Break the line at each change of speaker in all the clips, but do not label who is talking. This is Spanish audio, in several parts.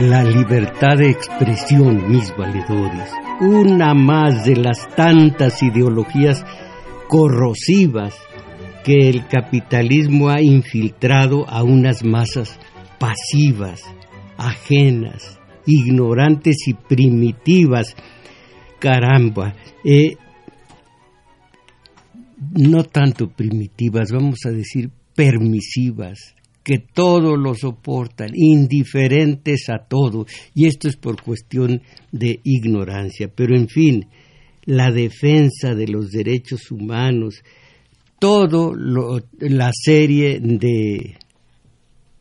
La libertad de expresión, mis valedores, una más de las tantas ideologías corrosivas que el capitalismo ha infiltrado a unas masas pasivas, ajenas, ignorantes y primitivas. Caramba, eh, no tanto primitivas, vamos a decir permisivas, que todo lo soportan, indiferentes a todo, y esto es por cuestión de ignorancia. Pero en fin, la defensa de los derechos humanos, todo la serie de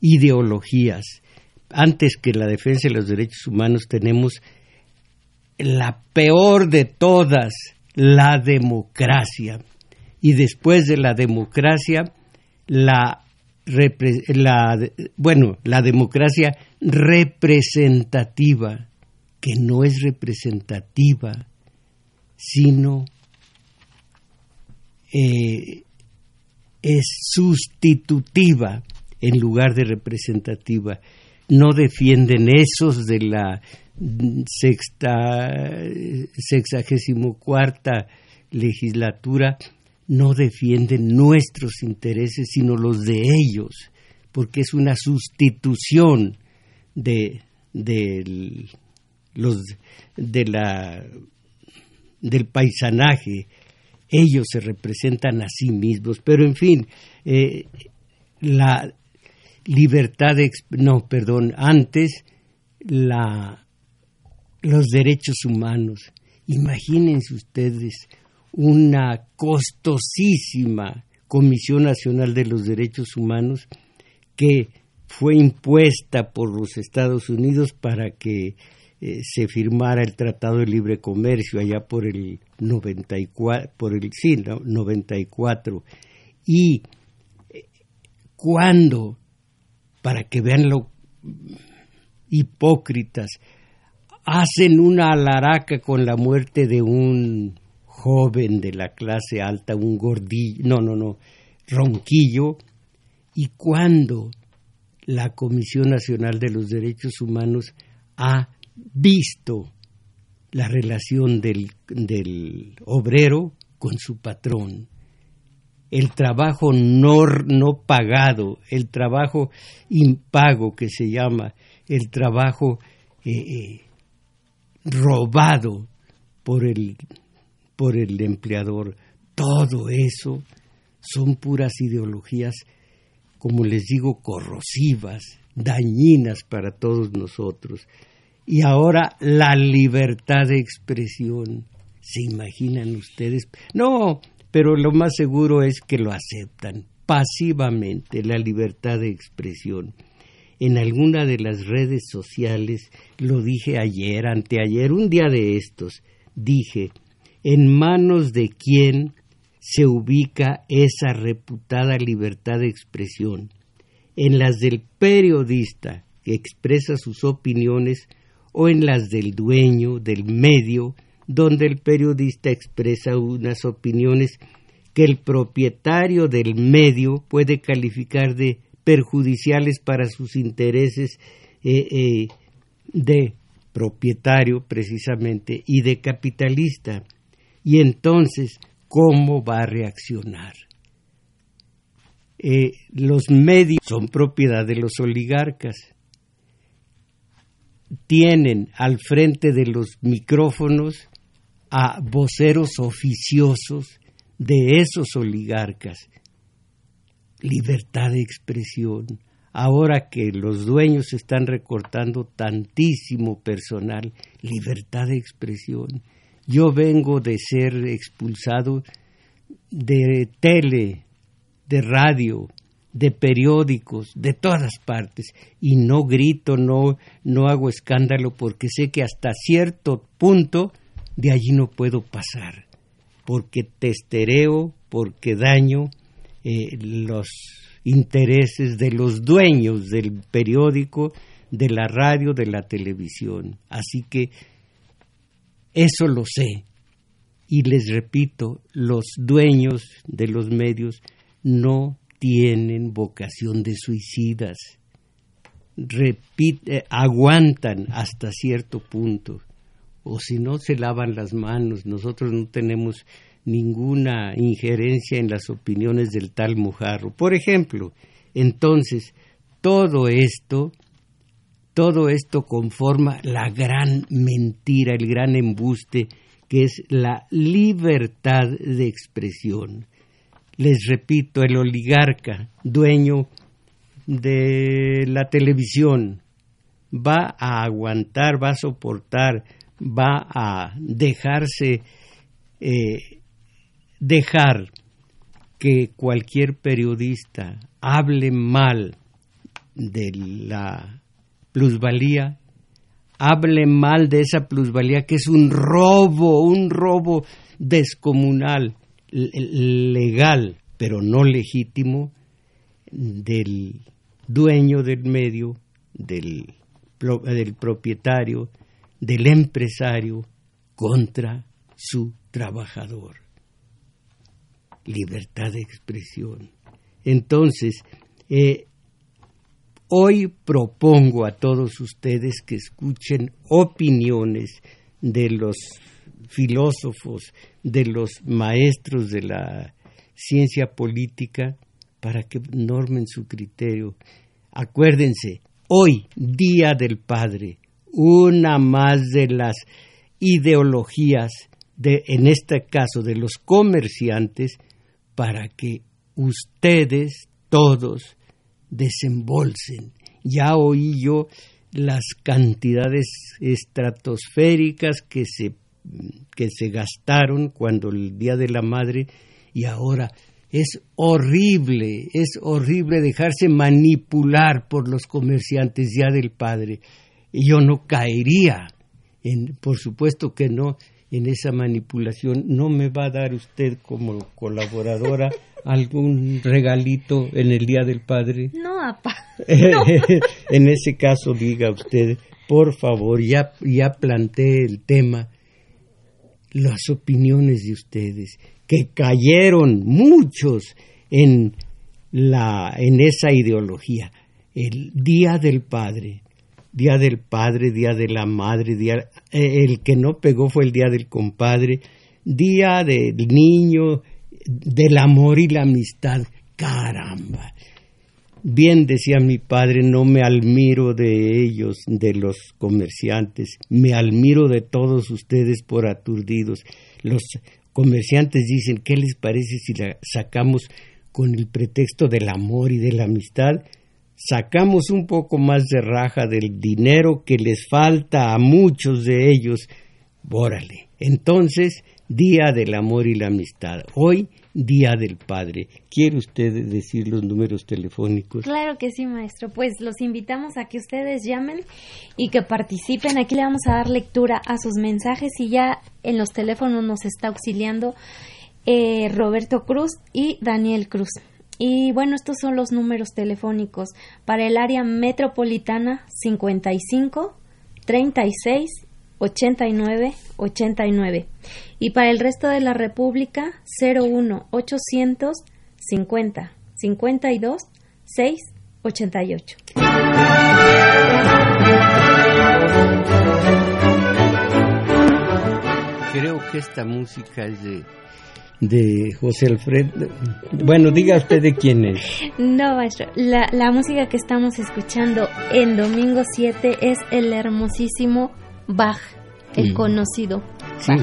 ideologías. Antes que la defensa de los derechos humanos tenemos la peor de todas, la democracia. Y después de la democracia, la la, bueno, la democracia representativa, que no es representativa, sino eh, es sustitutiva en lugar de representativa. No defienden esos de la sexta, sexagésimo cuarta legislatura no defienden nuestros intereses, sino los de ellos, porque es una sustitución de, los, de la, del paisanaje. Ellos se representan a sí mismos, pero en fin, eh, la libertad de... No, perdón, antes la, los derechos humanos. Imagínense ustedes una costosísima Comisión Nacional de los Derechos Humanos que fue impuesta por los Estados Unidos para que eh, se firmara el Tratado de Libre Comercio allá por el 94, por el sí, 94 y eh, cuando para que vean lo hipócritas. Hacen una alaraca con la muerte de un joven de la clase alta, un gordillo, no, no, no, ronquillo, y cuando la Comisión Nacional de los Derechos Humanos ha visto la relación del, del obrero con su patrón, el trabajo no, no pagado, el trabajo impago que se llama, el trabajo eh, eh, robado por el por el empleador. Todo eso son puras ideologías, como les digo, corrosivas, dañinas para todos nosotros. Y ahora la libertad de expresión. ¿Se imaginan ustedes? No, pero lo más seguro es que lo aceptan pasivamente, la libertad de expresión. En alguna de las redes sociales, lo dije ayer, anteayer, un día de estos, dije, en manos de quién se ubica esa reputada libertad de expresión, en las del periodista que expresa sus opiniones o en las del dueño del medio donde el periodista expresa unas opiniones que el propietario del medio puede calificar de perjudiciales para sus intereses eh, eh, de propietario precisamente y de capitalista y entonces, ¿cómo va a reaccionar? Eh, los medios son propiedad de los oligarcas. Tienen al frente de los micrófonos a voceros oficiosos de esos oligarcas. Libertad de expresión. ahora que los dueños están recortando tantísimo personal, libertad de expresión. Yo vengo de ser expulsado de tele, de radio, de periódicos, de todas partes, y no grito, no, no hago escándalo porque sé que hasta cierto punto de allí no puedo pasar, porque testereo, porque daño eh, los intereses de los dueños del periódico, de la radio, de la televisión. Así que eso lo sé. Y les repito, los dueños de los medios no tienen vocación de suicidas. Repite, aguantan hasta cierto punto. O si no, se lavan las manos. Nosotros no tenemos ninguna injerencia en las opiniones del tal Mujarro. Por ejemplo, entonces, todo esto, todo esto conforma la gran mentira, el gran embuste que es la libertad de expresión. Les repito, el oligarca, dueño de la televisión, va a aguantar, va a soportar, va a dejarse eh, dejar que cualquier periodista hable mal de la plusvalía, hable mal de esa plusvalía que es un robo, un robo descomunal, legal, pero no legítimo, del dueño del medio, del, propietario, del empresario contra su trabajador libertad de expresión. Entonces, eh, hoy propongo a todos ustedes que escuchen opiniones de los filósofos, de los maestros de la ciencia política, para que normen su criterio. Acuérdense, hoy, Día del Padre, una más de las ideologías, de, en este caso de los comerciantes, para que ustedes todos desembolsen. Ya oí yo las cantidades estratosféricas que se, que se gastaron cuando el Día de la Madre y ahora es horrible, es horrible dejarse manipular por los comerciantes ya del Padre. Yo no caería, en, por supuesto que no, en esa manipulación. ¿No me va a dar usted como colaboradora algún regalito en el Día del Padre?
No, apa.
en ese caso, diga usted, por favor, ya, ya planteé el tema, las opiniones de ustedes, que cayeron muchos en, la, en esa ideología. El Día del Padre Día del Padre, Día de la Madre, día, eh, el que no pegó fue el Día del Compadre, Día del Niño, del amor y la amistad. Caramba. Bien decía mi padre, no me admiro de ellos, de los comerciantes, me admiro de todos ustedes por aturdidos. Los comerciantes dicen, ¿qué les parece si la sacamos con el pretexto del amor y de la amistad? sacamos un poco más de raja del dinero que les falta a muchos de ellos. Órale. Entonces, Día del Amor y la Amistad. Hoy, Día del Padre. ¿Quiere usted decir los números telefónicos?
Claro que sí, maestro. Pues los invitamos a que ustedes llamen y que participen. Aquí le vamos a dar lectura a sus mensajes y ya en los teléfonos nos está auxiliando eh, Roberto Cruz y Daniel Cruz. Y bueno, estos son los números telefónicos para el área metropolitana 55 36 89 89 y para el resto de la República 01 800 50 52 6 88.
Creo que esta música es de de José Alfredo. Bueno, diga usted de quién es.
No, maestro. La, la música que estamos escuchando en domingo 7 es el hermosísimo Bach, el conocido.
Sí,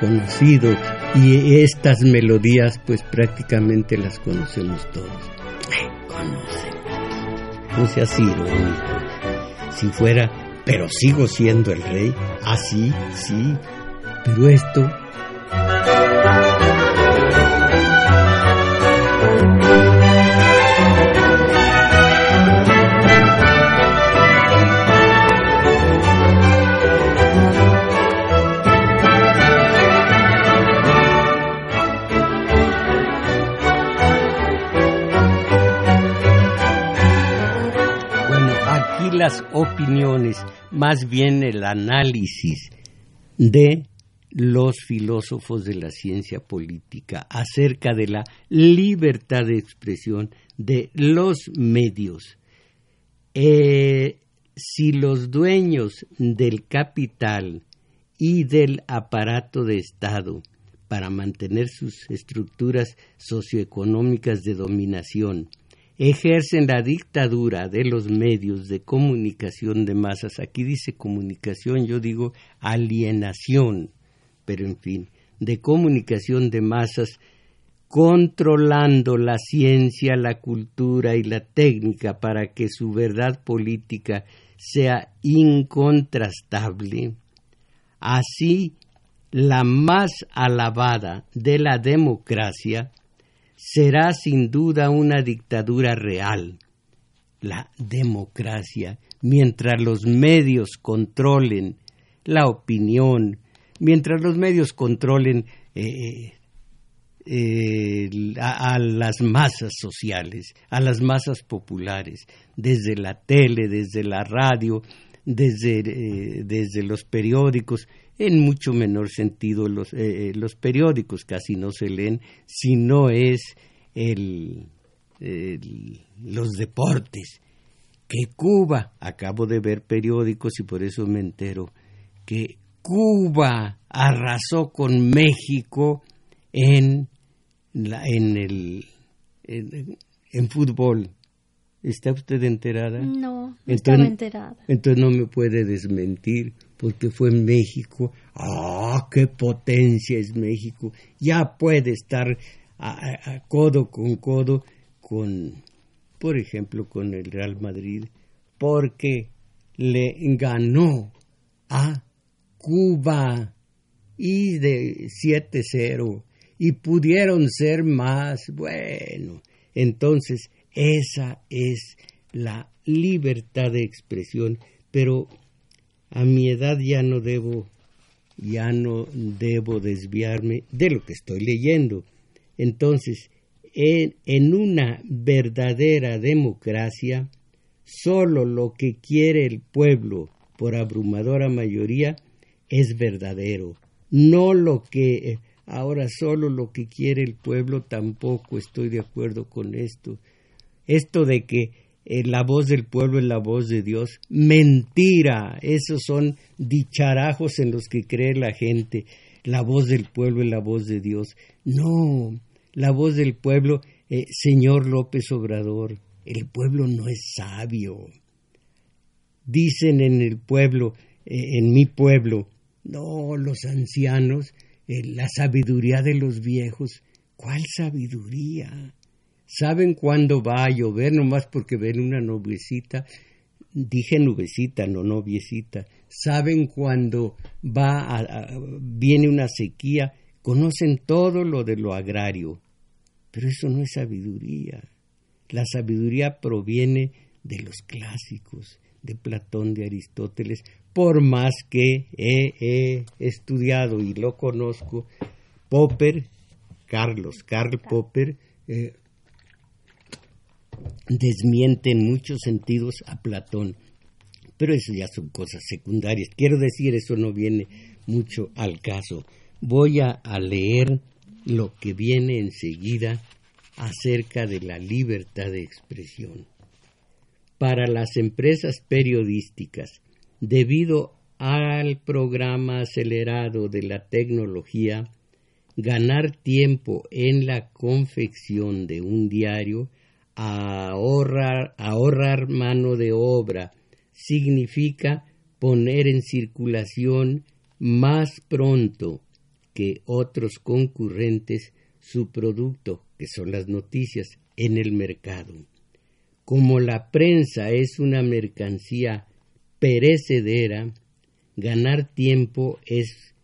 conocido. Y estas melodías, pues prácticamente las conocemos todos. Conocemos. no seas irónico. Si fuera, pero sigo siendo el rey. Ah, sí, sí. Pero esto las opiniones, más bien el análisis de los filósofos de la ciencia política acerca de la libertad de expresión de los medios. Eh, si los dueños del capital y del aparato de Estado para mantener sus estructuras socioeconómicas de dominación ejercen la dictadura de los medios de comunicación de masas. Aquí dice comunicación, yo digo alienación, pero en fin, de comunicación de masas, controlando la ciencia, la cultura y la técnica para que su verdad política sea incontrastable. Así, la más alabada de la democracia será sin duda una dictadura real. La democracia, mientras los medios controlen la opinión, mientras los medios controlen eh, eh, a, las masas sociales, a las masas populares, desde la tele, desde la radio, desde, eh, desde los periódicos, en mucho menor sentido los, eh, eh, los periódicos casi no se leen si no es el, los deportes que Cuba acabo de ver periódicos y por eso me entero que Cuba arrasó con México en la, en el en fútbol ¿Está usted enterada?
No, no estaba enterada.
Entonces no me puede desmentir, porque fue en México. ¡Ah, qué potencia es México! Ya puede estar codo con codo con, por ejemplo, con el Real Madrid, porque le ganó a Cuba y de 7-0 y pudieron ser más. Bueno, entonces esa es la libertad de expresión, pero a mi edad ya no debo ya no debo desviarme de lo que estoy leyendo. Entonces, en, en, una verdadera democracia, solo lo que quiere el pueblo por abrumadora mayoría es verdadero. No lo que ahora solo lo que quiere el pueblo tampoco estoy de acuerdo con esto esto de que eh, la voz del pueblo es la voz de Dios, mentira, esos son dicharajos en los que cree la gente, la voz del pueblo es la voz de Dios. No, la voz del pueblo, eh, señor López Obrador, el pueblo no es sabio. Dicen en el pueblo, eh, en mi pueblo, no, los ancianos, la sabiduría de los viejos. ¿Cuál sabiduría? Saben cuándo va a llover, nomás porque ven una nubecita, dije nubecita, no noviecita, saben cuándo va a, viene una sequía, conocen todo lo de lo agrario, pero eso no es sabiduría. La sabiduría proviene de los clásicos, de Platón, de Aristóteles, por más que he, estudiado y lo conozco, Popper, Carlos, Karl Popper, eh, desmiente en muchos sentidos a Platón. Pero eso ya son cosas secundarias. Quiero decir, eso no viene mucho al caso. Voy a, leer lo que viene enseguida acerca de la libertad de expresión. Para las empresas periodísticas, debido al programa acelerado de la tecnología, ganar tiempo en la confección de un diario ahorrar, ahorrar mano de obra significa poner en circulación más pronto que otros concurrentes su producto, que son las noticias, en el mercado. como la prensa es una mercancía perecedera, ganar tiempo es,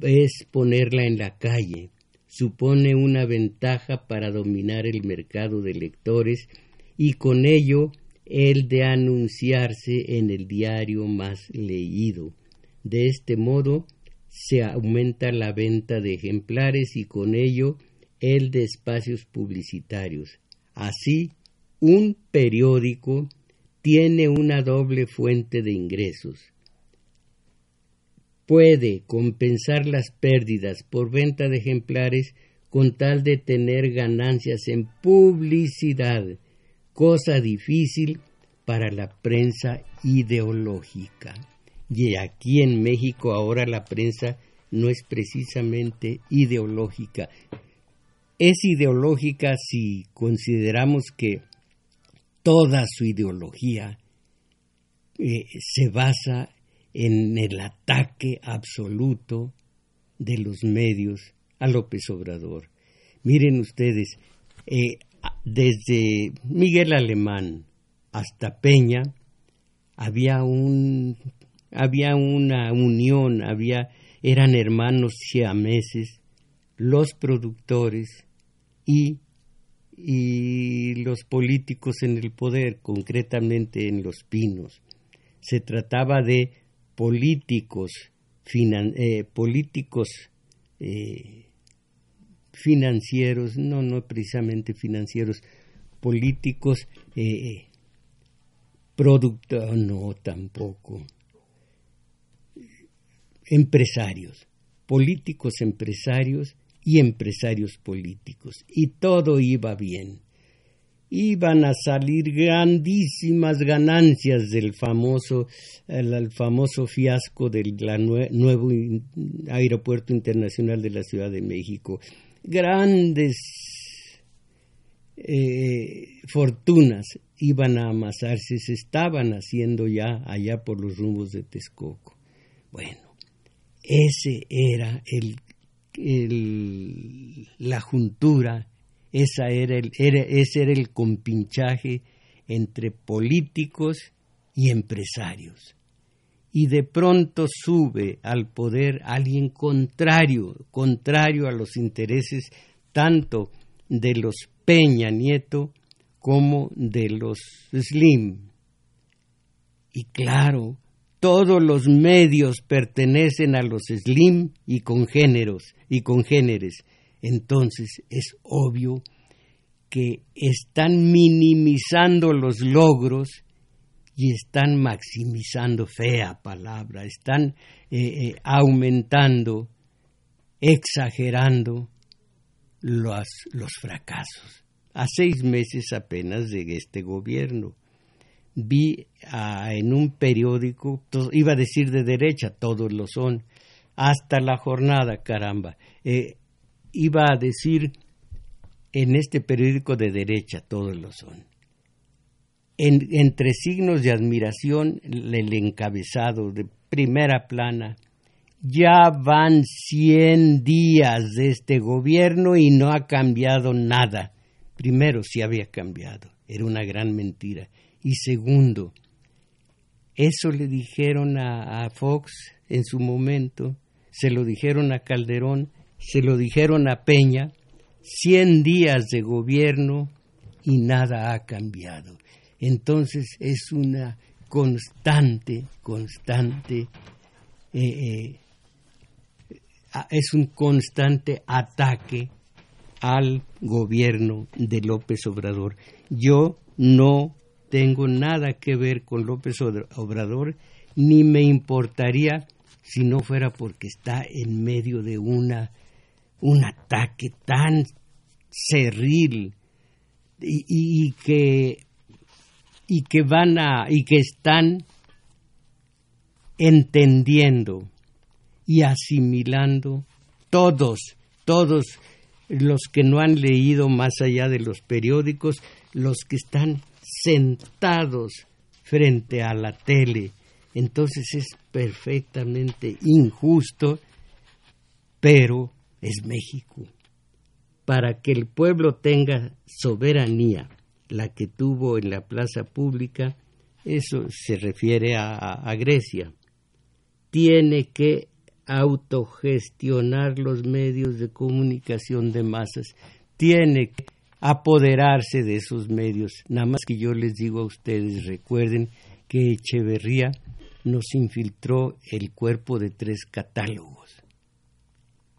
es ponerla en la calle, supone una ventaja para dominar el mercado de lectores y con ello el de anunciarse en el diario más leído. De este modo se aumenta la venta de ejemplares y con ello el de espacios publicitarios. Así, un periódico tiene una doble fuente de ingresos. Puede compensar las pérdidas por venta de ejemplares con tal de tener ganancias en publicidad, cosa difícil para la prensa ideológica. Y aquí en México ahora la prensa no es precisamente ideológica. Es ideológica si consideramos que toda su ideología eh, se basa en el ataque absoluto de los medios a López Obrador. Miren ustedes, eh, desde Miguel Alemán hasta Peña había un había una unión, había eran hermanos siameses, los productores y y los políticos en el poder, concretamente en Los Pinos. Se trataba de políticos, eh, políticos eh, financieros, no, no precisamente financieros, políticos eh, productores, no tampoco, empresarios, políticos empresarios y empresarios políticos. Y todo iba bien. Iban a salir grandísimas ganancias del famoso, el, famoso fiasco del nuevo aeropuerto internacional de la Ciudad de México. Grandes eh, fortunas iban a amasarse, se estaban haciendo ya allá por los rumbos de Texcoco. Bueno, ese era el la juntura, esa era el, ese era el compinchaje entre políticos y empresarios. Y de pronto sube al poder alguien contrario, contrario a los intereses tanto de los Peña Nieto como de los Slim. Y claro, todos los medios pertenecen a los slim y congéneros y congéneres. Entonces es obvio que están minimizando los logros y están maximizando, fea palabra, están eh, eh, aumentando, exagerando los, los fracasos. A seis meses apenas de este gobierno vi en un periódico, iba a decir de derecha, todos lo son, hasta la jornada, caramba, eh, iba a decir en este periódico de derecha, todos lo son. entre signos de admiración, el encabezado de primera plana, ya van 100 días de este gobierno y no ha cambiado nada. Primero, sí había cambiado, era una gran mentira. Y segundo, eso le dijeron a, Fox en su momento, se lo dijeron a Calderón, se lo dijeron a Peña, 100 días de gobierno y nada ha cambiado. Entonces es una constante, constante, eh, eh, es un constante ataque al gobierno de López Obrador. Yo no tengo nada que ver con López Obrador, ni me importaría si no fuera porque está en medio de una un ataque tan cerril y, que y que van a y que están entendiendo y asimilando todos todos los que no han leído más allá de los periódicos los que están sentados frente a la tele. Entonces es perfectamente injusto, pero es México. Para que el pueblo tenga soberanía, la que tuvo en la plaza pública, eso se refiere a, Grecia. Tiene que autogestionar los medios de comunicación de masas, tiene que apoderarse de esos medios. Nada más que yo les digo a ustedes, recuerden que Echeverría nos infiltró el cuerpo de tres catálogos,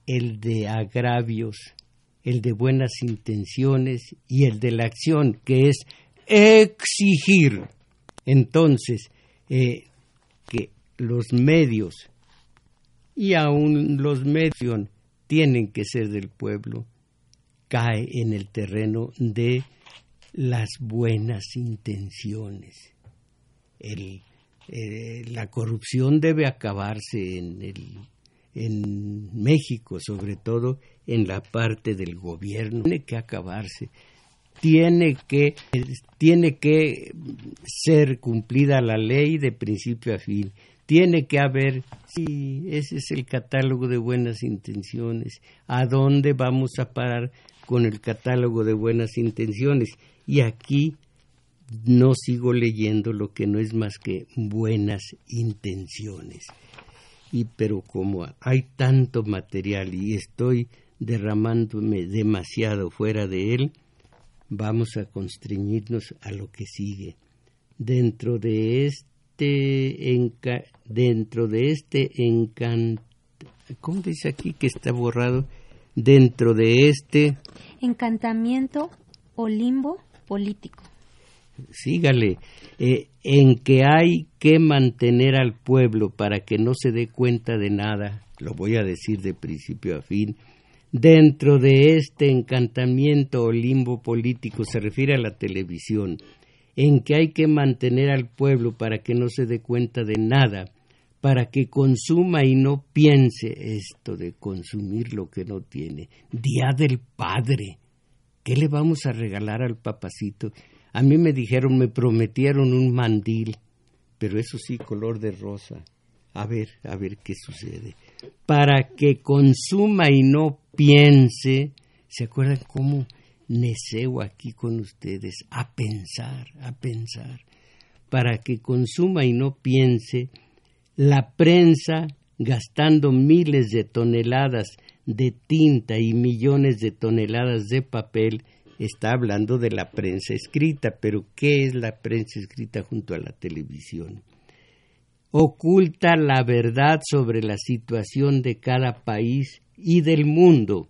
el de agravios, el de buenas intenciones y el de la acción, que es exigir. Entonces, eh, que los medios y aún los medios tienen que ser del pueblo, cae en el terreno de las buenas intenciones. Eh, la corrupción debe acabarse en, el, en México, sobre todo en la parte del gobierno. Tiene que acabarse. Tiene que, tiene que ser cumplida la ley de principio a fin tiene que haber, sí, ese es el catálogo de buenas intenciones. ¿A dónde vamos a parar con el catálogo de buenas intenciones? Y aquí no sigo leyendo lo que no es más que buenas intenciones. Y pero como hay tanto material y estoy derramándome demasiado fuera de él, vamos a constreñirnos a lo que sigue. Dentro de este dentro de este encanto, ¿cómo dice aquí que está borrado? Dentro de este
encantamiento o limbo político.
Sígale, eh, en que hay que mantener al pueblo para que no se dé cuenta de nada, lo voy a decir de principio a fin, dentro de este encantamiento o limbo político, se refiere a la televisión, en que hay que mantener al pueblo para que no se dé cuenta de nada, para que consuma y no piense esto de consumir lo que no tiene. Día del Padre. ¿Qué le vamos a regalar al papacito? A mí me dijeron, me prometieron un mandil, pero eso sí, color de rosa. A ver, a ver qué sucede. Para que consuma y no piense. ¿Se acuerdan cómo neceo aquí con ustedes a pensar, a pensar, para que consuma y no piense, la prensa gastando miles de toneladas de tinta y millones de toneladas de papel, está hablando de la prensa escrita, pero ¿qué es la prensa escrita junto a la televisión? Oculta la verdad sobre la situación de cada país y del mundo.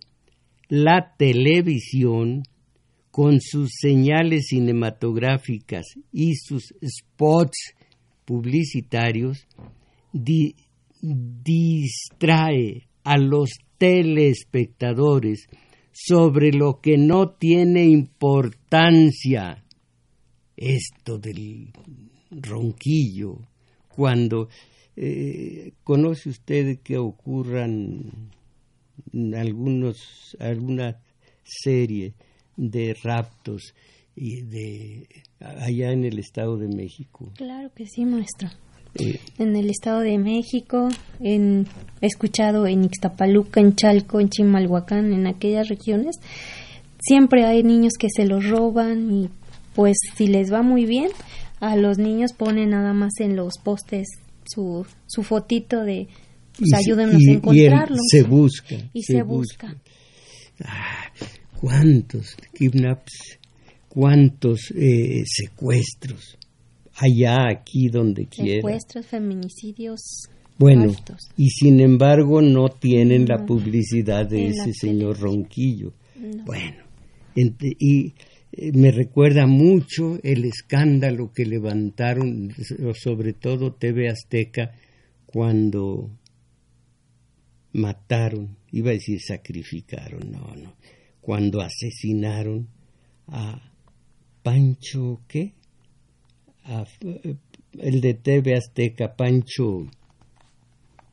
La televisión con sus señales cinematográficas y sus spots publicitarios, distrae a los telespectadores sobre lo que no tiene importancia. Esto del ronquillo, cuando eh, conoce usted que ocurran algunos, alguna serie de raptos y de allá en el Estado de México.
Claro que sí, maestro. Eh, en el Estado de México, en, he escuchado en Ixtapaluca, en Chalco, en Chimalhuacán, en aquellas regiones, siempre hay niños que se los roban y pues si les va muy bien, a los niños ponen nada más en los postes su, su fotito de pues, ayúdenos a encontrarlos.
se busca.
Y se, busca.
Ah, cuántos kidnaps, cuántos eh, secuestros, allá, aquí, donde quiera.
Secuestros, feminicidios.
Bueno, y sin embargo no tienen la publicidad de ese señor Ronquillo. Bueno, y eh, me recuerda mucho el escándalo que levantaron, sobre todo TV Azteca, cuando mataron, iba a decir sacrificaron, no, no, cuando asesinaron a Pancho, ¿qué? El de TV Azteca, Pancho,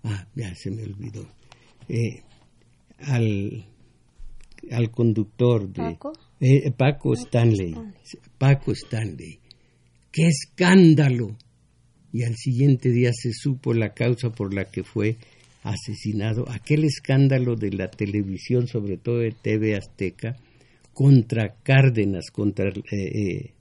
ah, ya se me olvidó, eh, al, al conductor de
Paco,
eh, Paco Stanley, Paco Stanley, qué escándalo. Y al siguiente día se supo la causa por la que fue asesinado, aquel escándalo de la televisión, sobre todo de TV Azteca, contra Cárdenas, contra eh,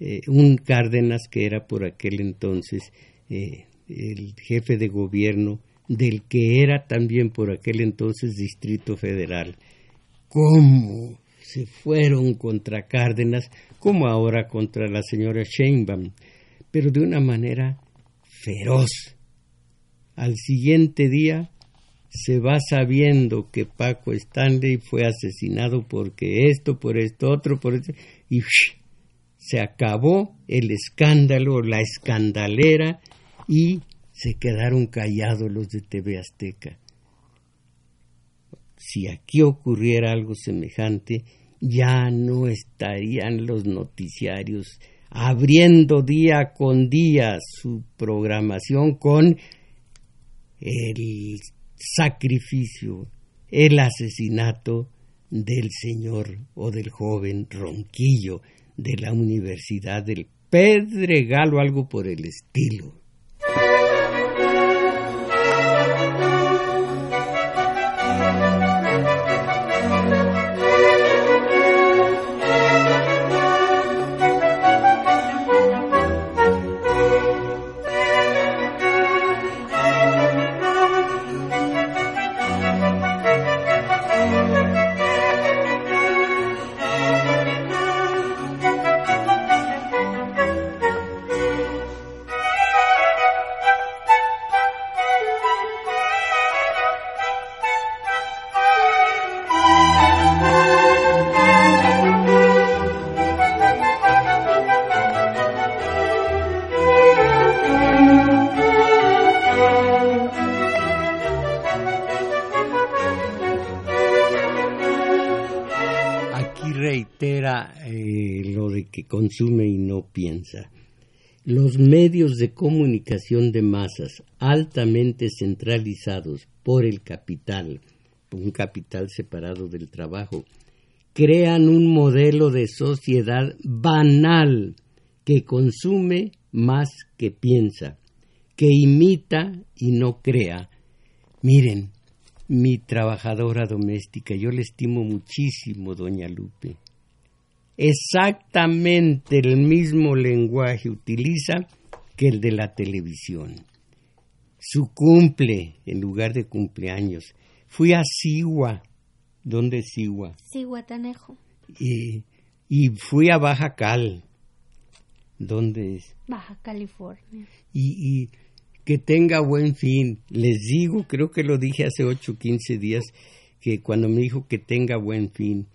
eh, un Cárdenas que era por aquel entonces eh, el jefe de gobierno del que era también por aquel entonces Distrito Federal. ¿Cómo se fueron contra Cárdenas, como ahora contra la señora Sheinbaum, pero de una manera feroz. Al siguiente día se va sabiendo que Paco Stanley fue asesinado porque esto, por esto, otro, por esto, y se acabó el escándalo, la escandalera, y se quedaron callados los de TV Azteca. Si aquí ocurriera algo semejante, ya no estarían los noticiarios abriendo día con día su programación con el sacrificio, el asesinato del señor o del joven Ronquillo de la Universidad del Pedregal o algo por el estilo. Consume y no piensa. Los medios de comunicación de masas altamente centralizados por el capital, un capital separado del trabajo, crean un modelo de sociedad banal que consume más que piensa, que imita y no crea. Miren, mi trabajadora doméstica, yo le estimo muchísimo, doña Lupe exactamente el mismo lenguaje utiliza que el de la televisión. Su cumple en lugar de cumpleaños. Fui a Sigua. ¿Dónde es Sigua?
Tanejo.
Y, y fui a Baja Cal. ¿Dónde es?
Baja California.
Y, y que tenga buen fin. Les digo, creo que lo dije hace 8 o 15 días, que cuando me dijo que tenga buen fin,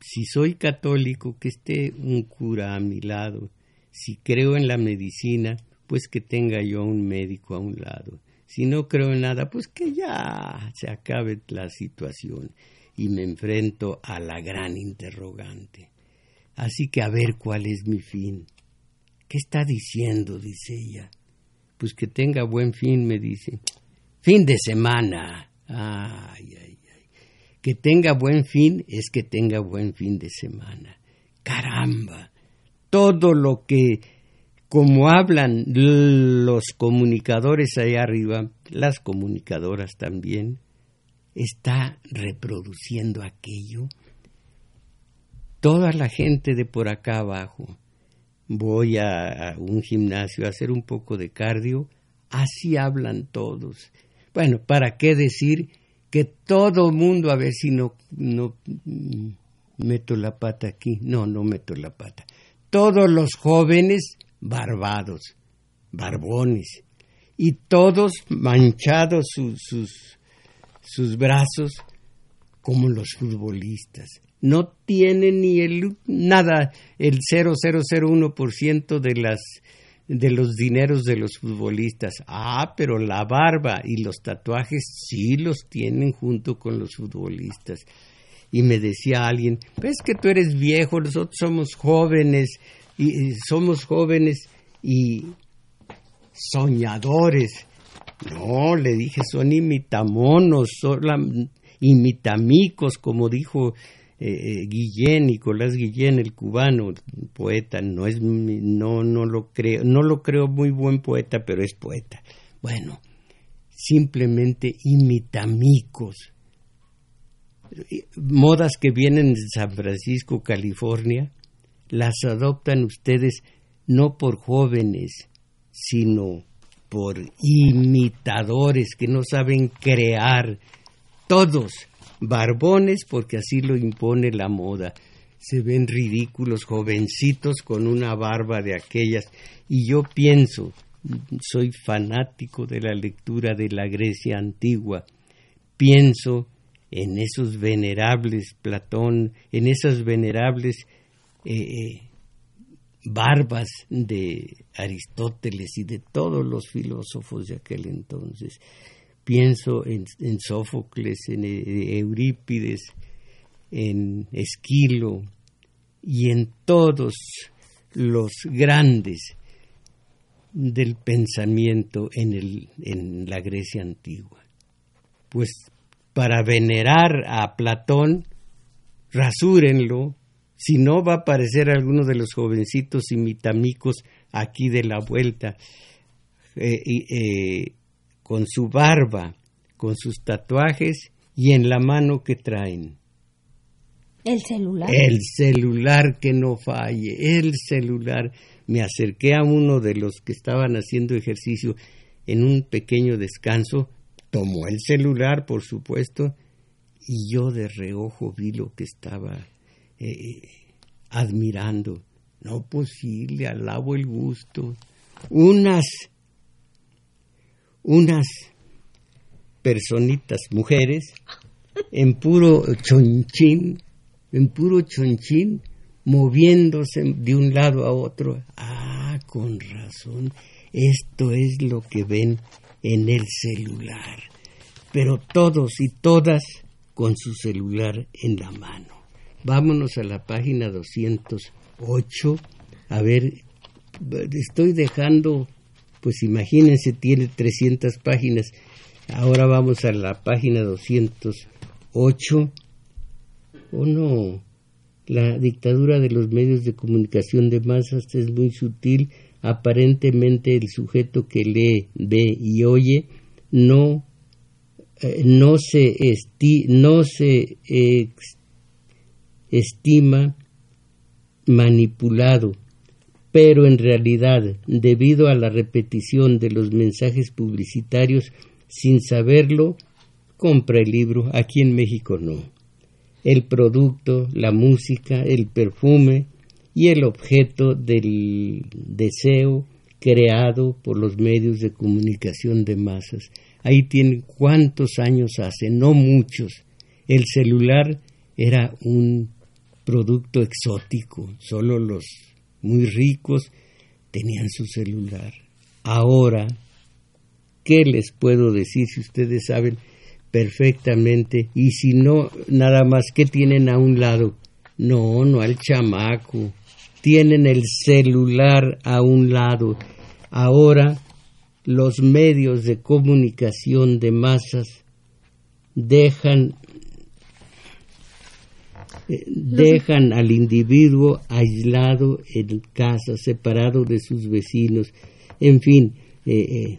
si soy católico, que esté un cura a mi lado. Si creo en la medicina, pues que tenga yo un médico a un lado. Si no creo en nada, pues que ya se acabe la situación y me enfrento a la gran interrogante. Así que a ver cuál es mi fin. ¿Qué está diciendo? dice ella. Pues que tenga buen fin, me dice. Fin de semana. Ay, ay, que tenga buen fin es que tenga buen fin de semana. Caramba, todo lo que, como hablan los comunicadores allá arriba, las comunicadoras también, está reproduciendo aquello. Toda la gente de por acá abajo, voy a, un gimnasio a hacer un poco de cardio, así hablan todos. Bueno, ¿para qué decir que todo mundo, a ver si no, no meto la pata aquí, no, no meto la pata. Todos los jóvenes barbados, barbones, y todos manchados sus, sus, sus brazos como los futbolistas. No tienen ni el nada, el 0,001% de las de los dineros de los futbolistas. Ah, pero la barba y los tatuajes sí los tienen junto con los futbolistas. Y me decía alguien, ves que tú eres viejo, nosotros somos jóvenes, y, somos jóvenes y soñadores. No, le dije, son imitamonos, son imitamicos, como dijo eh, eh, Guillén, Nicolás Guillén, el cubano, poeta, no es no no lo creo, no lo creo muy buen poeta, pero es poeta. Bueno, simplemente imitamicos. Modas que vienen de San Francisco, California, las adoptan ustedes no por jóvenes, sino por imitadores que no saben crear, todos barbones porque así lo impone la moda. Se ven ridículos jovencitos con una barba de aquellas y yo pienso, soy fanático de la lectura de la Grecia antigua, pienso en esos venerables Platón, en esas venerables eh, eh, barbas de Aristóteles y de todos los filósofos de aquel entonces. Pienso en, Sófocles, en eh, Eurípides, en Esquilo y en todos los grandes del pensamiento en, el, en la Grecia antigua. Pues para venerar a Platón, rasúrenlo, si no va a aparecer alguno de los jovencitos imitamicos aquí de la vuelta, eh, eh, con su barba, con sus tatuajes y en la mano que traen.
El celular.
El celular que no falle, el celular. Me acerqué a uno de los que estaban haciendo ejercicio en un pequeño descanso, tomó el celular, por supuesto, y yo de reojo vi lo que estaba eh, admirando. No posible, alabo el gusto. Unas, unas personitas, mujeres, en puro chonchín, en puro chonchín, moviéndose de un lado a otro. Ah, con razón, esto es lo que ven en el celular. Pero todos y todas con su celular en la mano. Vámonos a la página 208. A ver, estoy dejando, pues imagínense, tiene 300 páginas. Ahora vamos a la página 208. Oh no, la dictadura de los medios de comunicación de masas es muy sutil. Aparentemente el sujeto que lee, ve y oye no, eh, no se, esti no se estima manipulado, pero en realidad, debido a la repetición de los mensajes publicitarios, sin saberlo, compra el libro. Aquí en México no. El producto, la música, el perfume y el objeto del deseo creado por los medios de comunicación de masas. Ahí tienen cuántos años hace, no muchos. El celular era un producto exótico, solo los muy ricos tenían su celular. Ahora, ¿qué les puedo decir si ustedes saben perfectamente? Y si no, nada más, ¿qué tienen a un lado? No, no al chamaco. Tienen el celular a un lado. Ahora los medios de comunicación de masas dejan dejan al individuo aislado en casa, separado de sus vecinos, en fin, eh, eh,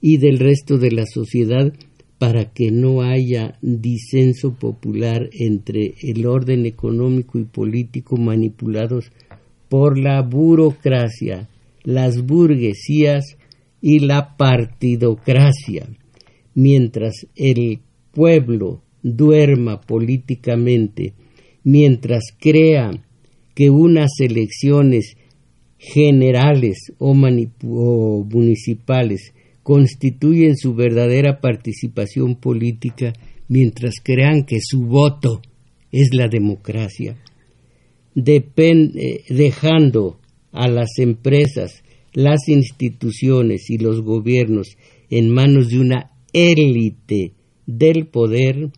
y del resto de la sociedad para que no haya disenso popular entre el orden económico y político manipulados por la burocracia, las burguesías y la partidocracia, mientras el pueblo duerma políticamente mientras crea que unas elecciones generales o, municipales constituyen su verdadera participación política, mientras crean que su voto es la democracia, eh, dejando a las empresas, las instituciones y los gobiernos en manos de una élite del poder,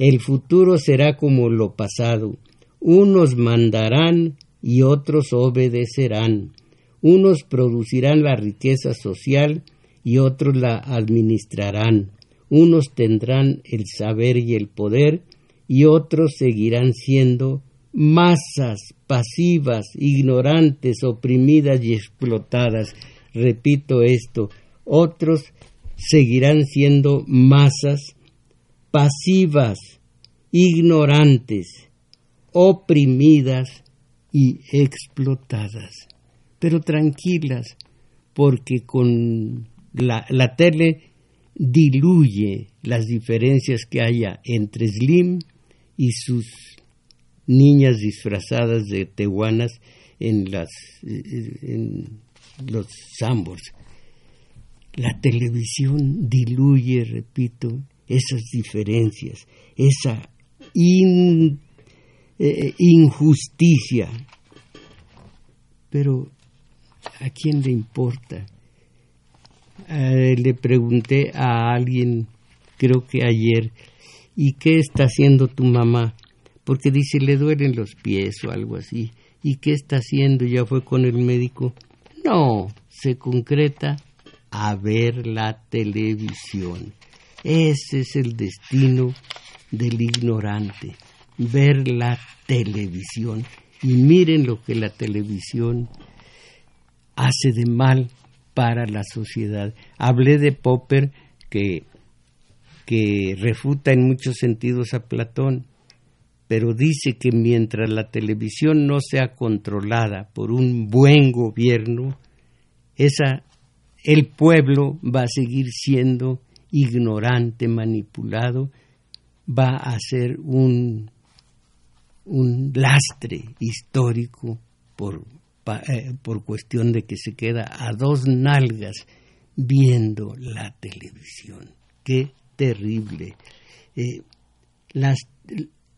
el futuro será como lo pasado. Unos mandarán y otros obedecerán. Unos producirán la riqueza social y otros la administrarán. Unos tendrán el saber y el poder y otros seguirán siendo masas pasivas, ignorantes, oprimidas y explotadas. Repito esto, otros seguirán siendo masas pasivas, ignorantes, oprimidas y explotadas, pero tranquilas, porque con la, la tele diluye las diferencias que haya entre Slim y sus niñas disfrazadas de tehuanas en, las, en los sambors. La televisión diluye, repito, esas diferencias, esa eh, injusticia. Pero, ¿a quién le importa? Eh, le pregunté a alguien, creo que ayer, ¿y qué está haciendo tu mamá? Porque dice, le duelen los pies o algo así. ¿Y qué está haciendo? ¿Ya fue con el médico? No, se concreta a ver la televisión. Ese es el destino del ignorante, ver la televisión. Y miren lo que la televisión hace de mal para la sociedad. Hablé de Popper que, que refuta en muchos sentidos a Platón, pero dice que mientras la televisión no sea controlada por un buen gobierno, esa, el pueblo va a seguir siendo ignorante, manipulado, va a ser un, un lastre histórico por, eh, por cuestión de que se queda a dos nalgas viendo la televisión. Qué terrible. Eh, las,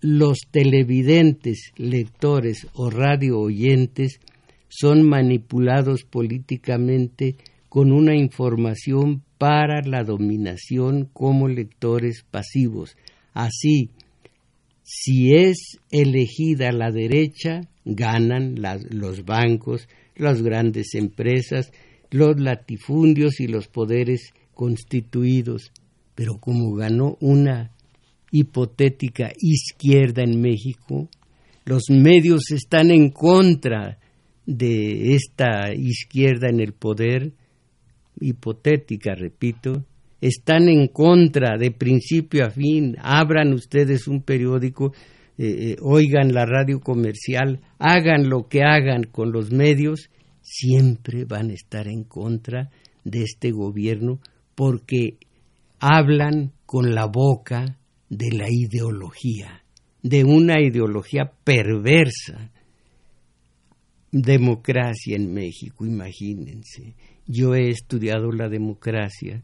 los televidentes, lectores o radio oyentes son manipulados políticamente con una información para la dominación como lectores pasivos. Así, si es elegida la derecha, ganan los bancos, las grandes empresas, los latifundios y los poderes constituidos. Pero como ganó una hipotética izquierda en México, los medios están en contra de esta izquierda en el poder, hipotética, repito, están en contra de principio a fin, abran ustedes un periódico, eh, eh, oigan la radio comercial, hagan lo que hagan con los medios, siempre van a estar en contra de este gobierno porque hablan con la boca de la ideología, de una ideología perversa. Democracia en México, imagínense yo he estudiado la democracia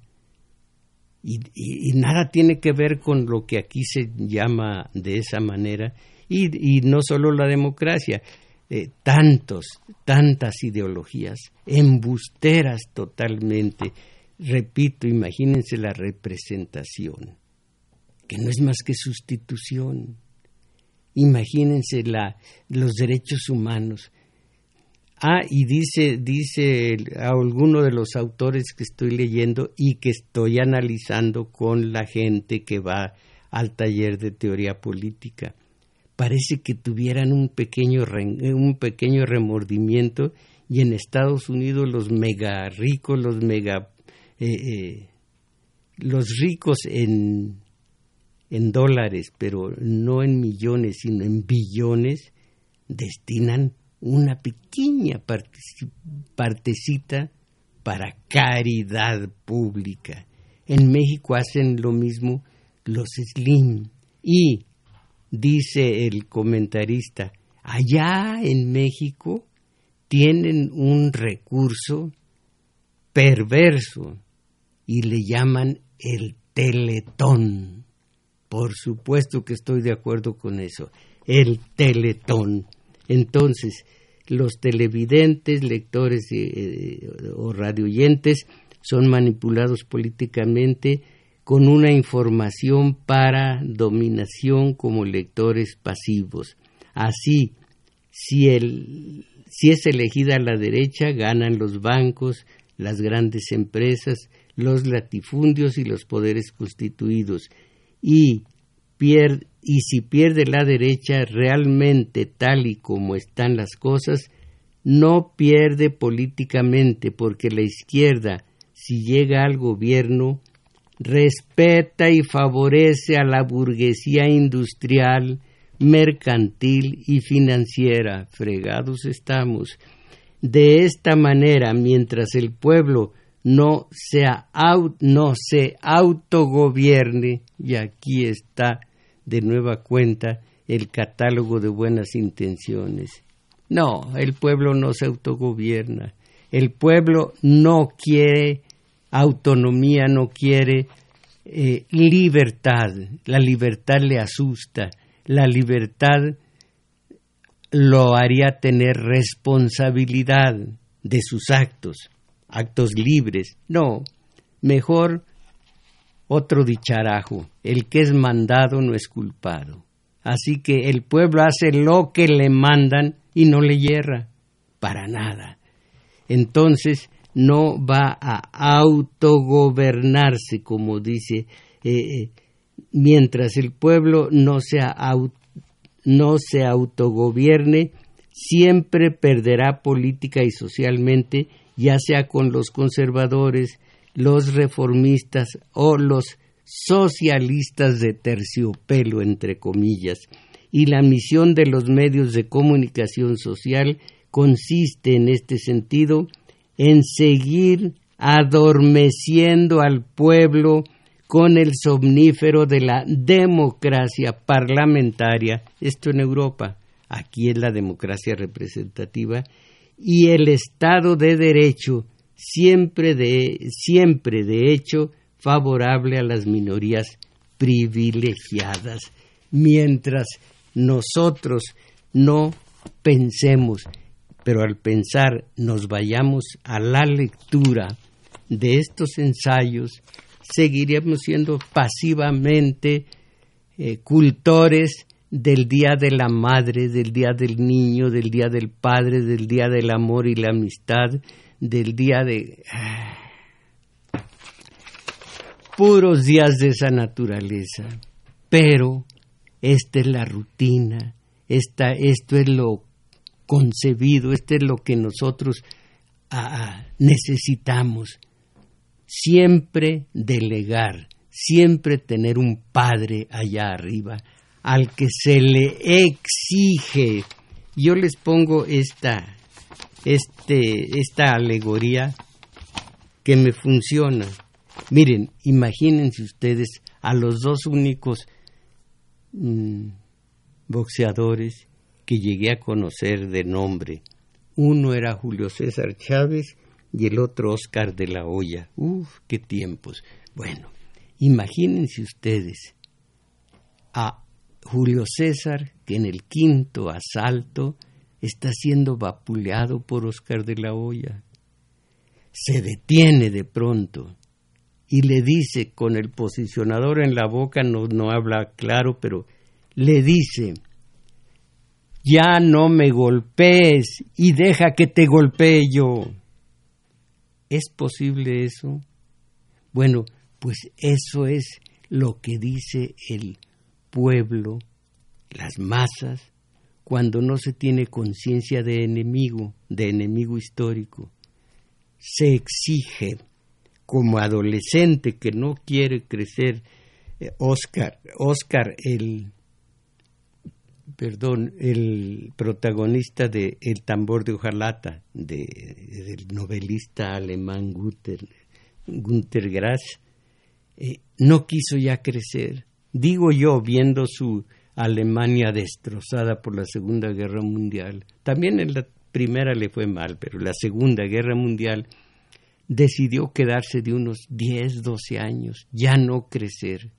y, nada tiene que ver con lo que aquí se llama de esa manera y, no solo la democracia, eh, tantos, tantas ideologías, embusteras totalmente. Repito, imagínense la representación, que no es más que sustitución. Imagínense la, los derechos humanos, Ah, y dice, dice a alguno de los autores que estoy leyendo y que estoy analizando con la gente que va al taller de teoría política. Parece que tuvieran un pequeño, un pequeño remordimiento y en Estados Unidos los mega ricos, los mega... Eh, eh, los ricos en, en dólares, pero no en millones, sino en billones, destinan una pequeña partecita para caridad pública. En México hacen lo mismo los Slim. Y, dice el comentarista, allá en México tienen un recurso perverso y le llaman el teletón. Por supuesto que estoy de acuerdo con eso, el teletón. Entonces, los televidentes, lectores eh, o radioyentes son manipulados políticamente con una información para dominación como lectores pasivos. Así, si es elegida la derecha, ganan los bancos, las grandes empresas, los latifundios y los poderes constituidos. Y y si pierde la derecha realmente tal y como están las cosas, no pierde políticamente porque la izquierda, si llega al gobierno, respeta y favorece a la burguesía industrial mercantil y financiera. Fregados estamos. De esta manera, mientras el pueblo no, sea, no se autogobierne, y aquí está de nueva cuenta el catálogo de buenas intenciones. No, el pueblo no se autogobierna. El pueblo no quiere autonomía, no quiere eh, libertad. La libertad le asusta. La libertad lo haría tener responsabilidad de sus actos, actos libres. No, mejor otro dicharajo, el que es mandado no es culpado. Así que el pueblo hace lo que le mandan y no le hierra, para nada. Entonces no va a autogobernarse, como dice, eh, eh, mientras el pueblo no no se autogobierne, siempre perderá política y socialmente, ya sea con los conservadores, los reformistas o los socialistas de terciopelo, entre comillas, y la misión de los medios de comunicación social consiste en este sentido en seguir adormeciendo al pueblo con el somnífero de la democracia parlamentaria, esto en Europa, aquí es la democracia representativa, y el Estado de Derecho, siempre de, siempre de hecho favorable a las minorías privilegiadas, mientras nosotros no pensemos, pero al pensar nos vayamos a la lectura de estos ensayos, seguiremos siendo pasivamente eh, cultores del Día de la Madre, del Día del Niño, del Día del Padre, del Día del Amor y la Amistad, del Día de... puros días de esa naturaleza. Pero esta es la rutina, esta, esto es lo concebido, esto es lo que nosotros ah, necesitamos. Siempre delegar, siempre tener un padre allá arriba al que se le exige. Yo les pongo esta, este, esta alegoría que me funciona. Miren, imagínense ustedes a los dos únicos mm, boxeadores que llegué a conocer de nombre. Uno era Julio César Chávez y el otro Oscar de la Hoya. Uf, qué tiempos. Bueno, imagínense ustedes a Julio César que en el quinto asalto está siendo vapuleado por Oscar de la Hoya. Se detiene de pronto y le dice con el posicionador en la boca, no, no habla claro, pero le dice, ya no me golpees y deja que te golpee yo. ¿Es posible eso? Bueno, pues eso es lo que dice el pueblo, las masas, cuando no se tiene conciencia de enemigo, de enemigo histórico. Se exige como adolescente que no quiere crecer, eh, Oscar, Oscar el perdón, el protagonista de El tambor de hojalata, de, del novelista alemán Gunther, Gunther Grass, eh, no quiso ya crecer. Digo yo, viendo su Alemania destrozada por la Segunda Guerra Mundial, también en la primera le fue mal, pero la Segunda Guerra Mundial decidió quedarse de unos 10, 12 años, ya no crecer,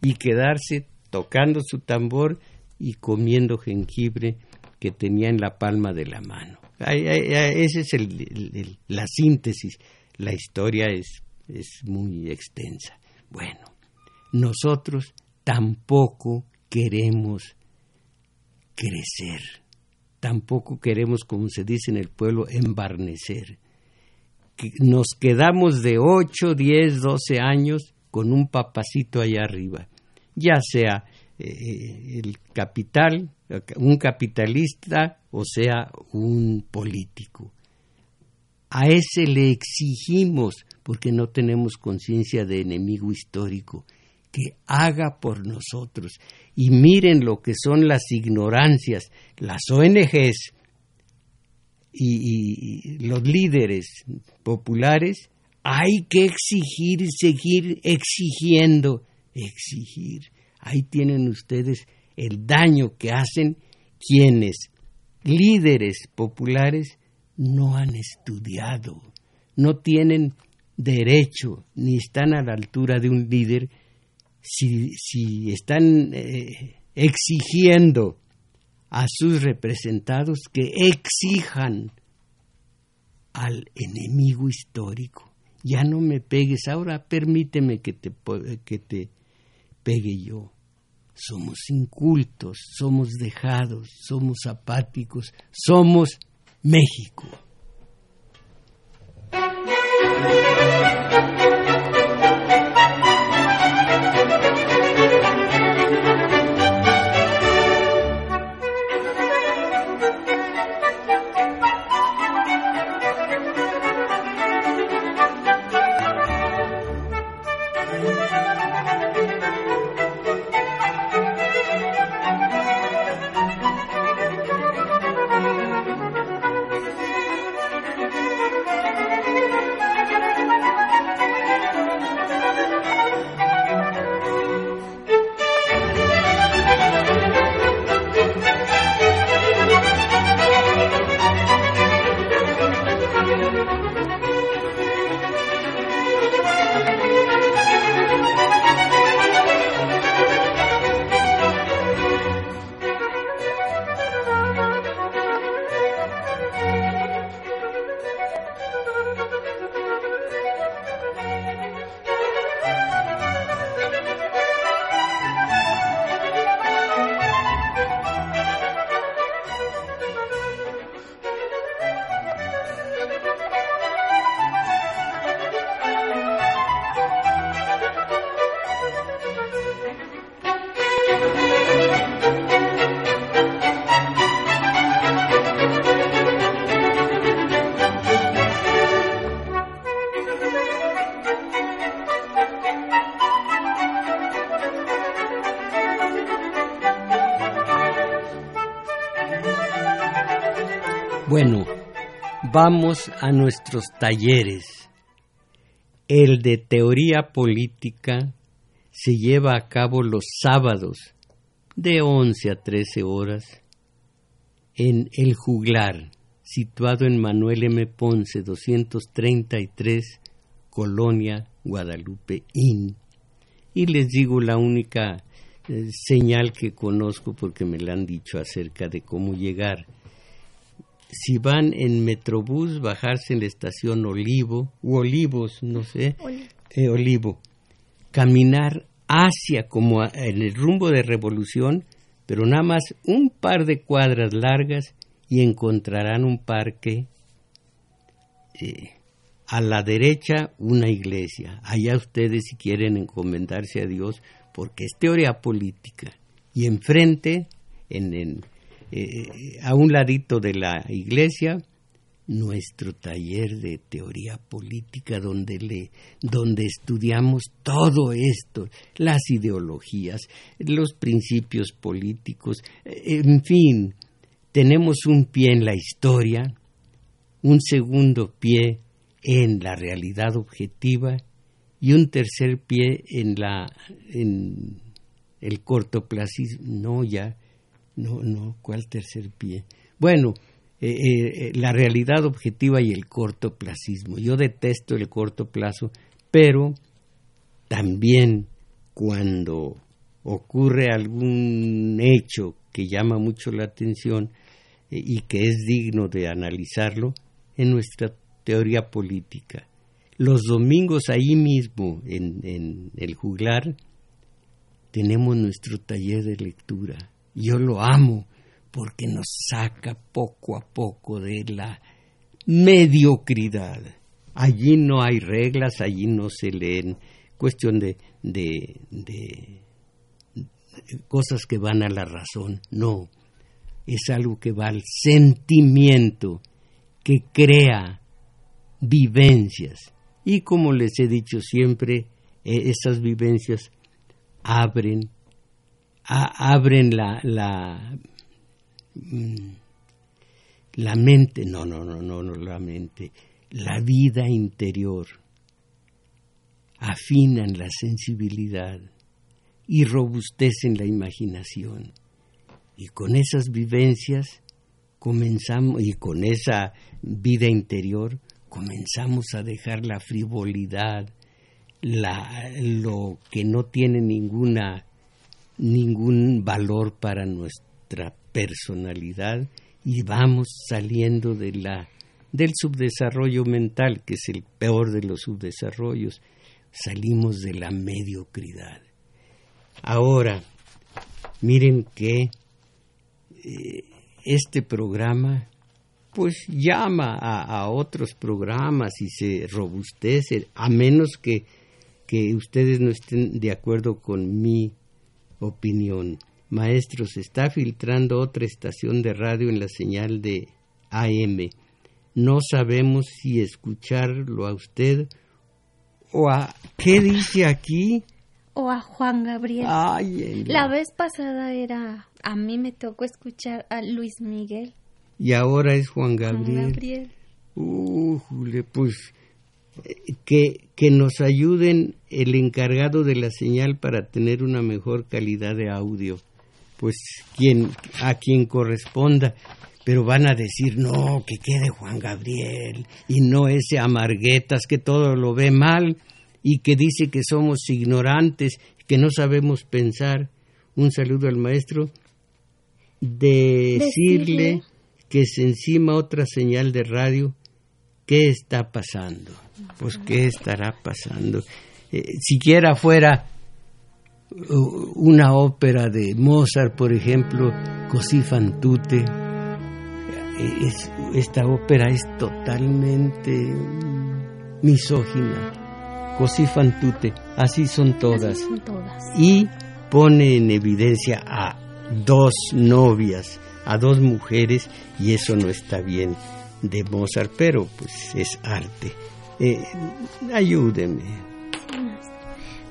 y quedarse tocando su tambor y comiendo jengibre que tenía en la palma de la mano. Esa es la síntesis. La historia es, es muy extensa. Bueno, nosotros tampoco queremos crecer, tampoco queremos, como se dice en el pueblo, embarnecer. Nos quedamos de 8, 10, 12 años con un papacito allá arriba, ya sea eh, el capital, un capitalista o sea un político. A ese le exigimos, porque no tenemos conciencia de enemigo histórico, que haga por nosotros. Y miren lo que son las ignorancias, las ONGs y, los líderes populares, hay que exigir, seguir exigiendo, exigir. Ahí tienen ustedes el daño que hacen quienes, líderes populares, no han estudiado, no tienen derecho ni están a la altura de un líder si, si están eh, exigiendo a sus representados que exijan al enemigo histórico. Ya no me pegues, ahora permíteme que te, que te pegue yo. Somos incultos, somos dejados, somos apáticos, somos México. Bueno, vamos a nuestros talleres. El de teoría política se lleva a cabo los sábados de 11 a 13 horas en El Juglar, situado en Manuel M. Ponce 233, Colonia Guadalupe Inn. Y les digo la única eh, señal que conozco porque me la han dicho acerca de cómo llegar si van en Metrobús, bajarse en la estación Olivo, u Olivos, no sé, eh, Olivo, caminar hacia como en el rumbo de Revolución, pero nada más un par de cuadras largas y encontrarán un parque. Eh, a la derecha una iglesia. Allá ustedes si quieren encomendarse a Dios, porque es teoría política. Y enfrente, en, en eh, a un ladito de la iglesia, nuestro taller de teoría política donde le donde estudiamos todo esto, las ideologías, los principios políticos, en fin, tenemos un pie en la historia, un segundo pie en la realidad objetiva y un tercer pie en la en el cortoplacismo, no ya no, no, ¿cuál tercer pie? Bueno, eh, eh, la realidad objetiva y el cortoplacismo. Yo detesto el corto plazo, pero también cuando ocurre algún hecho que llama mucho la atención eh, y que es digno de analizarlo en nuestra teoría política. Los domingos ahí mismo en, en el juglar tenemos nuestro taller de lectura yo lo amo porque nos saca poco a poco de la mediocridad. Allí no hay reglas, allí no se leen cuestión de, de, de, cosas que van a la razón, no, es algo que va al sentimiento, que crea vivencias. Y como les he dicho siempre, e, esas vivencias abren, abren la, la, mm, la mente, no, no, no, no, no la mente, la vida interior, afinan la sensibilidad y robustecen la imaginación. Y con esas vivencias comenzamos, y con esa vida interior, comenzamos a dejar la frivolidad, la, lo que no tiene ninguna, ningún valor para nuestra personalidad y vamos saliendo de la, del subdesarrollo mental, que es el peor de los subdesarrollos, salimos de la mediocridad. Ahora, miren que eh, este programa pues llama a, otros programas y se robustece, a menos que, que ustedes no estén de acuerdo con mi opinión. Maestro, se está filtrando otra estación de radio en la señal de AM. No sabemos si escucharlo a usted o a... ¿Qué dice aquí?
O a Juan Gabriel. la vez pasada era... A mí me tocó escuchar a Luis Miguel
y ahora es Juan Gabriel. pues que, que nos ayuden el encargado de la señal para tener una mejor calidad de audio. Pues quien, a quien corresponda. Pero van a decir, no, que quede Juan Gabriel y no ese Amarguetas que todo lo ve mal y que dice que somos ignorantes, que no sabemos pensar. Un saludo al maestro. Decirle que es encima otra señal de radio, ¿qué está pasando? Pues qué estará pasando. Eh, siquiera fuera una ópera de Mozart, por ejemplo, Così fan tutte, eh, esta ópera es totalmente misógina. Così fan tutte, así son todas.
Así son todas.
Y pone en evidencia a dos novias a dos mujeres y eso no está bien de Mozart, pero pues es arte. Eh, ayúdeme.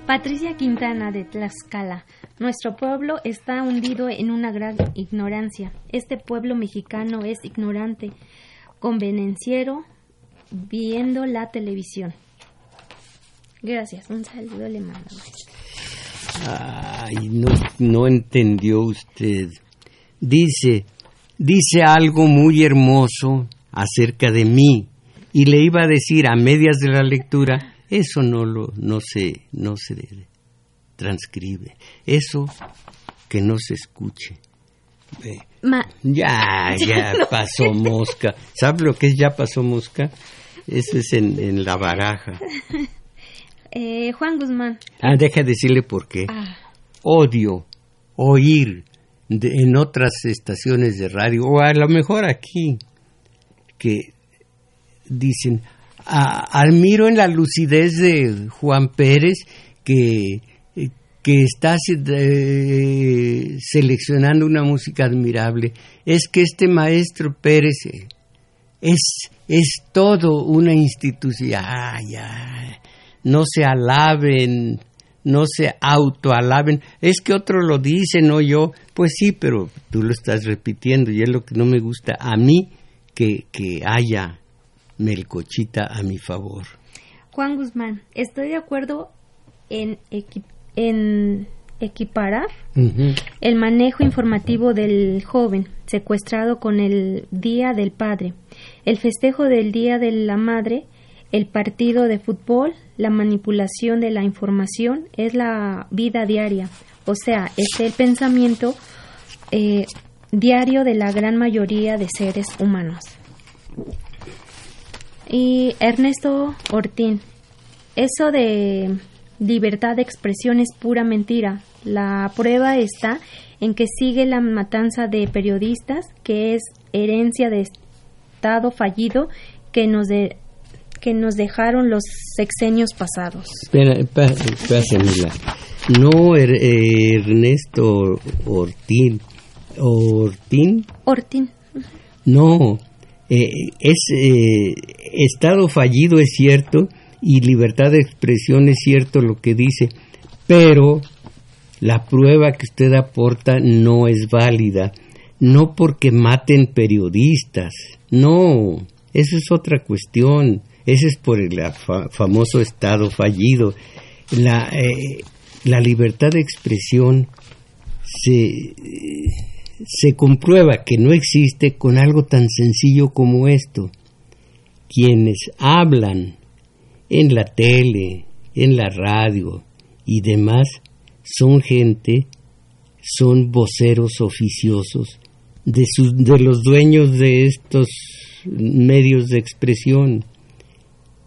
Patricia Quintana de Tlaxcala. Nuestro pueblo está hundido en una gran ignorancia. Este pueblo mexicano es ignorante, convenenciero, viendo la televisión. Gracias, un saludo le mando.
Ay, no, no entendió usted dice, dice algo muy hermoso acerca de mí y le iba a decir a medias de la lectura, eso no lo no se no se transcribe, eso que no se escuche. ya, ya pasó mosca. ¿Sabe lo que es ya pasó mosca? Eso es en, la baraja.
Eh, Juan Guzmán.
Ah, deja decirle por qué. Ah. Odio oír en otras estaciones de radio, o a lo mejor aquí, que dicen, admiro en la lucidez de Juan Pérez que, que está eh, seleccionando una música admirable. Es que este maestro Pérez eh, es, es todo una institución. no se alaben no se autoalaben. Es que otro lo dice, no yo. Pues sí, pero tú lo estás repitiendo y es lo que no me gusta a mí que, que haya melcochita a mi favor.
Juan Guzmán, estoy de acuerdo en, en equiparar el manejo informativo del joven secuestrado con el Día del Padre, el festejo del Día de la Madre el partido de fútbol, la manipulación de la información es la vida diaria, o sea, es el pensamiento eh, diario de la gran mayoría de seres humanos. Y Ernesto Ortín, eso de libertad de expresión es pura mentira. La prueba está en que sigue la matanza de periodistas, que es herencia de Estado fallido que nos, de, que nos dejaron los sexenios pasados.
Espera, No er, Ernesto Ortín. Ortín.
Ortín.
No, eh, es eh, Estado fallido, es cierto, y libertad de expresión es cierto lo que dice, pero la prueba que usted aporta no es válida, no porque maten periodistas, no, eso es otra cuestión, eso es por el famoso Estado fallido. La, eh, la libertad de expresión se, se comprueba que no existe con algo tan sencillo como esto. Quienes hablan en la tele, en la radio y demás son gente, son voceros oficiosos de, sus, de los dueños de estos medios de expresión.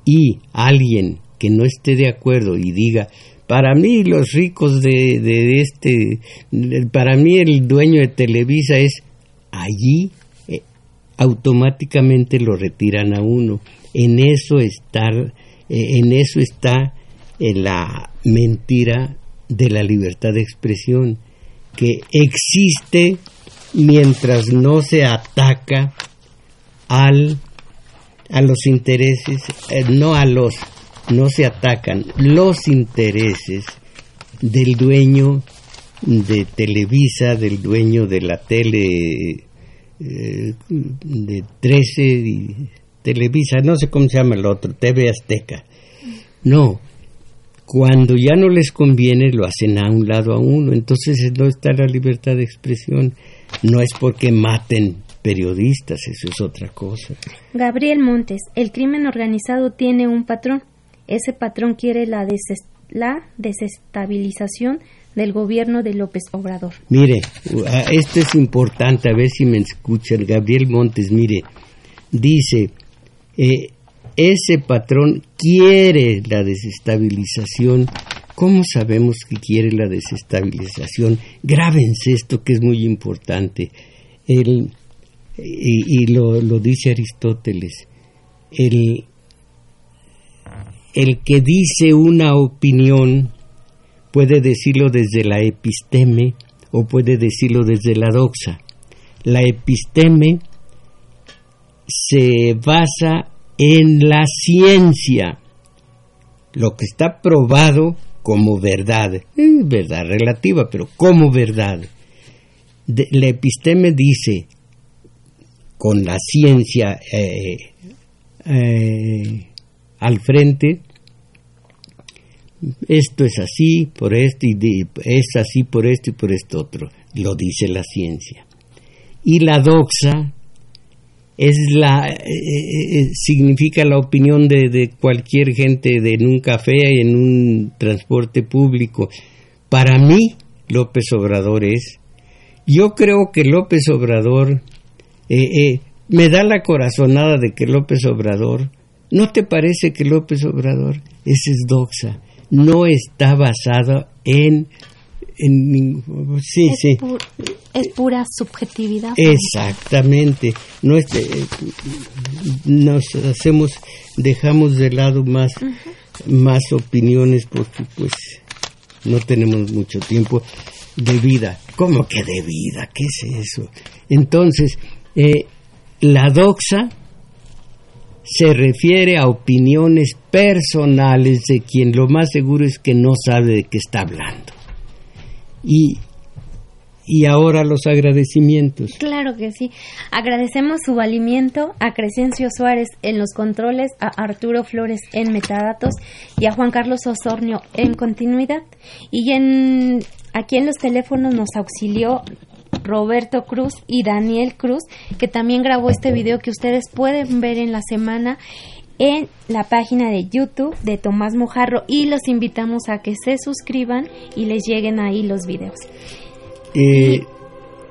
Y alguien que no esté de acuerdo y diga, para mí los ricos de, de este, para mí el dueño de Televisa es allí, eh, automáticamente lo retiran a uno. En eso está, eh, en eso está eh, la mentira de la libertad de expresión, que existe mientras no se ataca al a los intereses, no a los no se atacan los intereses del dueño de Televisa, del dueño de la tele eh, de 13 y Televisa, no sé cómo se llama el otro, TV Azteca. No, cuando ya no les conviene lo hacen a un lado a uno, entonces no está la libertad de expresión, no es porque maten periodistas, eso es otra cosa.
Gabriel Montes, el crimen organizado tiene un patrón ese patrón quiere la, desestabilización del gobierno de López Obrador.
Mire, esto es importante, a ver si me escucha el Gabriel Montes, mire, dice, eh, ese patrón quiere la desestabilización. ¿Cómo sabemos que quiere la desestabilización? Grábense esto que es muy importante. El, y, y lo, lo dice Aristóteles. El, el que dice una opinión puede decirlo desde la episteme o puede decirlo desde la doxa. La episteme se basa en la ciencia, lo que está probado como verdad, verdad relativa, pero como verdad. la episteme dice, con la ciencia eh, eh, al frente, esto es así por esto y es así por esto y por esto otro, lo dice la ciencia. Y la doxa es la eh, eh, eh, significa la opinión de, cualquier gente de en un café en un transporte público. Para mí López Obrador es. Yo creo que López Obrador me da la corazonada de que López Obrador ¿No te parece que López Obrador, es doxa, no está basado en... en sí,
es
sí.
es pura subjetividad.
Exactamente. No este, nos hacemos, dejamos de lado más, más opiniones porque pues no tenemos mucho tiempo de vida. ¿Cómo que de vida? ¿Qué es eso? Entonces, eh, la doxa se refiere a opiniones personales de quien lo más seguro es que no sabe de qué está hablando. Y, y ahora los agradecimientos.
Claro que sí. Agradecemos su valimiento a Crescencio Suárez en los controles, a Arturo Flores en metadatos y a Juan Carlos Osornio en continuidad. Y en, aquí en los teléfonos nos auxilió Roberto Cruz y Daniel Cruz, que también grabó este video que ustedes pueden ver en la semana en la página de YouTube de Tomás Mojarro y los invitamos a que se suscriban y les lleguen ahí los videos.
Eh,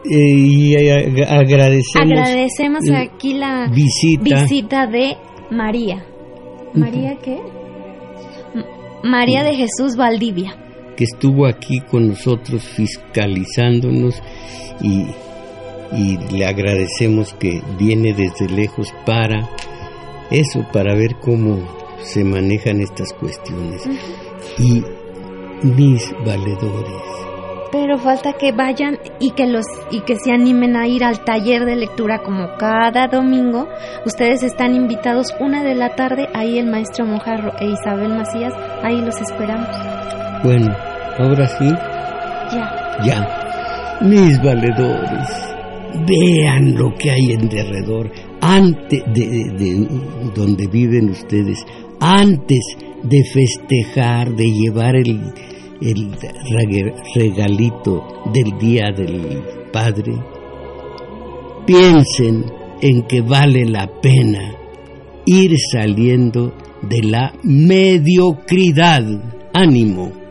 y, eh, agradecemos,
agradecemos aquí la visita. de María. ¿María qué? María de Jesús Valdivia.
Que estuvo aquí con nosotros fiscalizándonos y, le agradecemos que viene desde lejos para eso, para ver cómo se manejan estas cuestiones. Y mis valedores.
Pero falta que vayan y que los y que se animen a ir al taller de lectura como cada domingo. Ustedes están invitados una de la tarde, ahí el maestro Mojarro e Isabel Macías, ahí los esperamos.
Bueno, ahora sí.
Ya.
Ya, mis valedores, vean lo que hay en derredor, antes de, donde viven ustedes, antes de festejar, de llevar el, el regalito del Día del Padre, piensen en que vale la pena ir saliendo de la mediocridad. Ánimo.